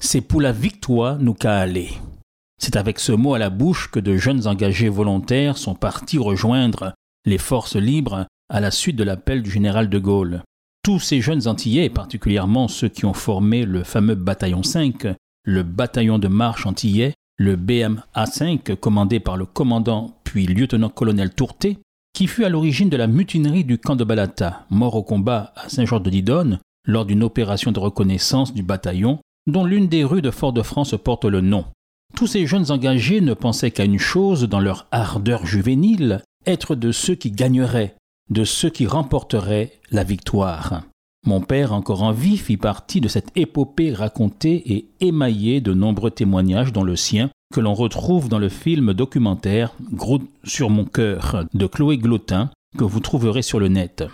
C'est pour la victoire nous qu'a aller. C'est avec ce mot à la bouche que de jeunes engagés volontaires sont partis rejoindre les forces libres à la suite de l'appel du général de Gaulle. Tous ces jeunes Antillais, particulièrement ceux qui ont formé le fameux bataillon 5, le bataillon de marche antillais, le BMA5 commandé par le commandant puis lieutenant-colonel Tourté, qui fut à l'origine de la mutinerie du camp de Balata, mort au combat à Saint-Georges-de-Didonne lors d'une opération de reconnaissance du bataillon dont l'une des rues de Fort-de-France porte le nom. Tous ces jeunes engagés ne pensaient qu'à une chose dans leur ardeur juvénile, être de ceux qui gagneraient, de ceux qui remporteraient la victoire. Mon père, encore en vie, fit partie de cette épopée racontée et émaillée de nombreux témoignages, dont le sien, que l'on retrouve dans le film documentaire Groot sur mon cœur de Chloé Glotin, que vous trouverez sur le net.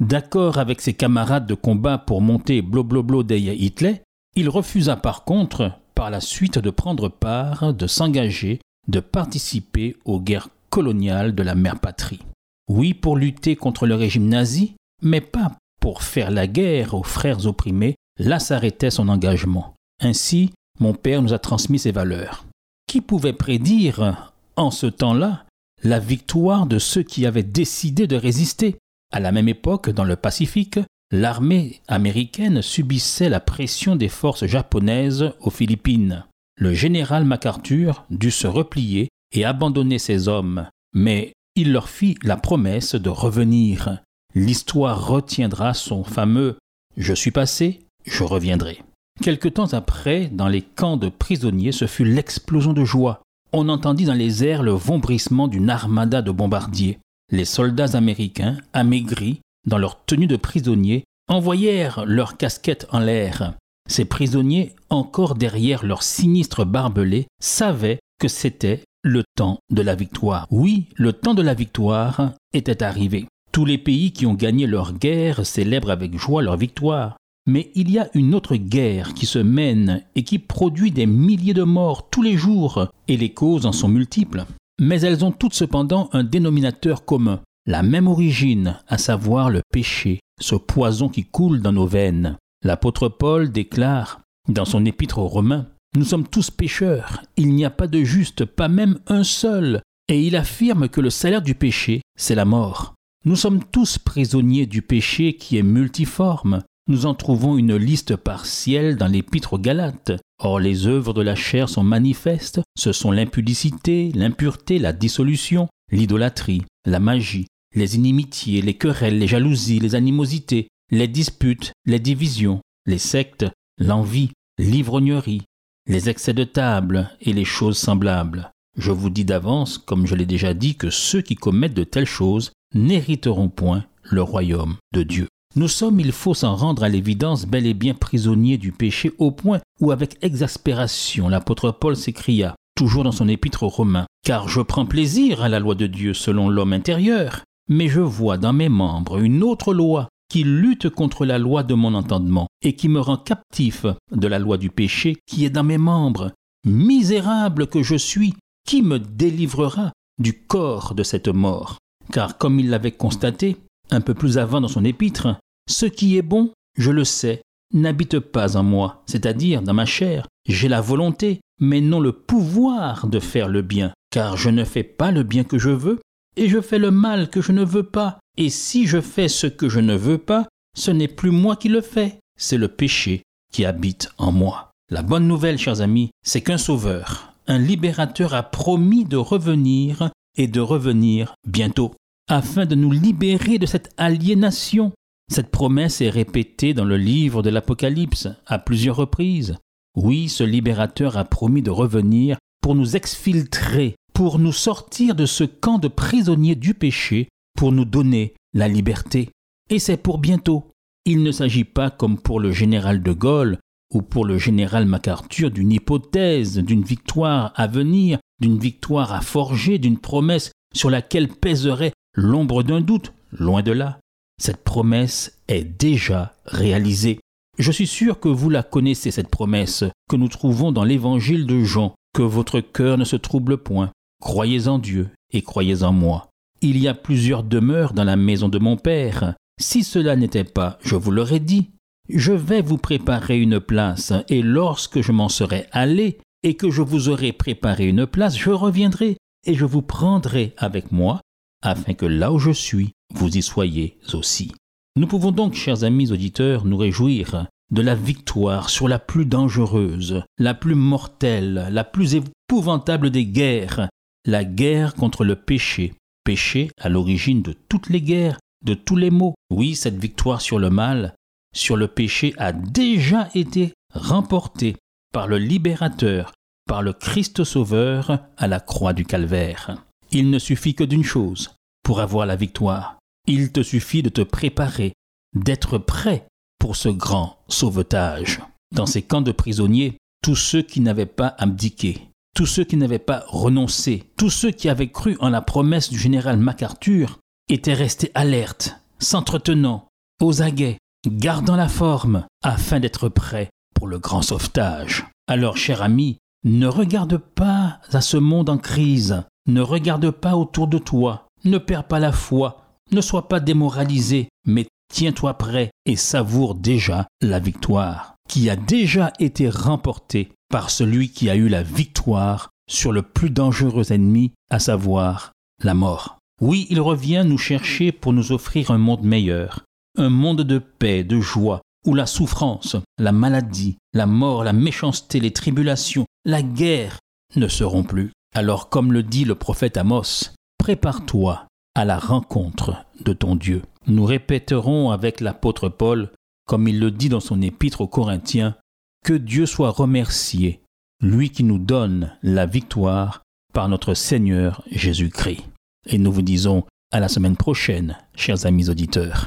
D'accord avec ses camarades de combat pour monter Blobloblo d'Eya Hitler, il refusa par contre, par la suite, de prendre part, de s'engager, de participer aux guerres coloniales de la mère patrie. Oui, pour lutter contre le régime nazi, mais pas pour faire la guerre aux frères opprimés, là s'arrêtait son engagement. Ainsi, mon père nous a transmis ses valeurs. Qui pouvait prédire, en ce temps-là, la victoire de ceux qui avaient décidé de résister À la même époque, dans le Pacifique, l'armée américaine subissait la pression des forces japonaises aux Philippines. Le général MacArthur dut se replier et abandonner ses hommes, mais il leur fit la promesse de revenir l'histoire retiendra son fameux Je suis passé, je reviendrai. Quelque temps après, dans les camps de prisonniers, ce fut l'explosion de joie. On entendit dans les airs le vombrissement d'une armada de bombardiers. Les soldats américains, amaigris, dans leur tenue de prisonniers, envoyèrent leurs casquettes en l'air. Ces prisonniers, encore derrière leurs sinistres barbelés, savaient que c'était le temps de la victoire. Oui, le temps de la victoire était arrivé. Tous les pays qui ont gagné leur guerre célèbrent avec joie leur victoire. Mais il y a une autre guerre qui se mène et qui produit des milliers de morts tous les jours, et les causes en sont multiples. Mais elles ont toutes cependant un dénominateur commun, la même origine, à savoir le péché, ce poison qui coule dans nos veines. L'apôtre Paul déclare, dans son épître aux Romains, Nous sommes tous pécheurs, il n'y a pas de juste, pas même un seul, et il affirme que le salaire du péché, c'est la mort. Nous sommes tous prisonniers du péché qui est multiforme. Nous en trouvons une liste partielle dans l'épître aux Galates. Or les œuvres de la chair sont manifestes, ce sont l'impudicité, l'impureté, la dissolution, l'idolâtrie, la magie, les inimitiés, les querelles, les jalousies, les animosités, les disputes, les divisions, les sectes, l'envie, l'ivrognerie, les excès de table et les choses semblables. Je vous dis d'avance, comme je l'ai déjà dit, que ceux qui commettent de telles choses n'hériteront point le royaume de Dieu. Nous sommes, il faut s'en rendre à l'évidence, bel et bien prisonniers du péché au point où avec exaspération l'apôtre Paul s'écria, toujours dans son épître aux Romains, Car je prends plaisir à la loi de Dieu selon l'homme intérieur, mais je vois dans mes membres une autre loi qui lutte contre la loi de mon entendement et qui me rend captif de la loi du péché qui est dans mes membres. Misérable que je suis, qui me délivrera du corps de cette mort? Car comme il l'avait constaté un peu plus avant dans son épître, ce qui est bon, je le sais, n'habite pas en moi, c'est-à-dire dans ma chair. J'ai la volonté, mais non le pouvoir de faire le bien, car je ne fais pas le bien que je veux, et je fais le mal que je ne veux pas. Et si je fais ce que je ne veux pas, ce n'est plus moi qui le fais, c'est le péché qui habite en moi. La bonne nouvelle, chers amis, c'est qu'un sauveur, un libérateur a promis de revenir et de revenir bientôt, afin de nous libérer de cette aliénation. Cette promesse est répétée dans le livre de l'Apocalypse à plusieurs reprises. Oui, ce libérateur a promis de revenir pour nous exfiltrer, pour nous sortir de ce camp de prisonniers du péché, pour nous donner la liberté. Et c'est pour bientôt. Il ne s'agit pas, comme pour le général de Gaulle, ou pour le général MacArthur d'une hypothèse, d'une victoire à venir, d'une victoire à forger, d'une promesse sur laquelle pèserait l'ombre d'un doute, loin de là. Cette promesse est déjà réalisée. Je suis sûr que vous la connaissez, cette promesse que nous trouvons dans l'évangile de Jean, que votre cœur ne se trouble point. Croyez en Dieu et croyez en moi. Il y a plusieurs demeures dans la maison de mon Père. Si cela n'était pas, je vous l'aurais dit. Je vais vous préparer une place, et lorsque je m'en serai allé, et que je vous aurai préparé une place, je reviendrai, et je vous prendrai avec moi, afin que là où je suis, vous y soyez aussi. Nous pouvons donc, chers amis auditeurs, nous réjouir de la victoire sur la plus dangereuse, la plus mortelle, la plus épouvantable des guerres, la guerre contre le péché, péché à l'origine de toutes les guerres, de tous les maux. Oui, cette victoire sur le mal, sur le péché a déjà été remportée par le libérateur, par le Christ Sauveur à la croix du calvaire. Il ne suffit que d'une chose pour avoir la victoire, il te suffit de te préparer, d'être prêt pour ce grand sauvetage. Dans ces camps de prisonniers, tous ceux qui n'avaient pas abdiqué, tous ceux qui n'avaient pas renoncé, tous ceux qui avaient cru en la promesse du général MacArthur étaient restés alertes, s'entretenant, aux aguets, gardant la forme, afin d'être prêts pour le grand sauvetage. Alors, cher ami, ne regarde pas à ce monde en crise, ne regarde pas autour de toi, ne perds pas la foi, ne sois pas démoralisé, mais tiens-toi prêt et savoure déjà la victoire, qui a déjà été remportée par celui qui a eu la victoire sur le plus dangereux ennemi, à savoir la mort. Oui, il revient nous chercher pour nous offrir un monde meilleur, un monde de paix, de joie, où la souffrance, la maladie, la mort, la méchanceté, les tribulations, la guerre ne seront plus. Alors comme le dit le prophète Amos, prépare-toi à la rencontre de ton Dieu. Nous répéterons avec l'apôtre Paul, comme il le dit dans son épître aux Corinthiens, que Dieu soit remercié, lui qui nous donne la victoire par notre Seigneur Jésus-Christ. Et nous vous disons à la semaine prochaine, chers amis auditeurs.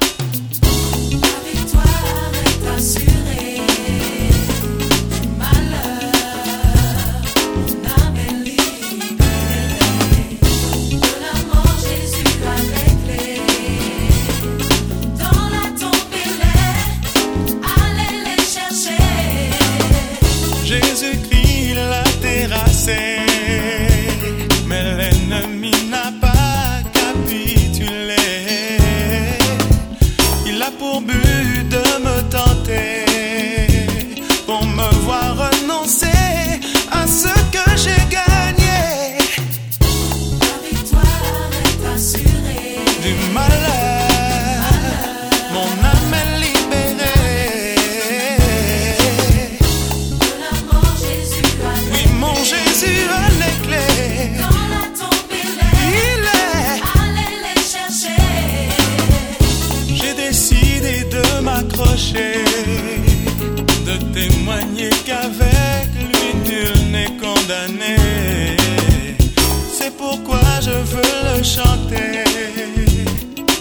chanter,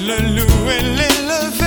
le louer, l'élever.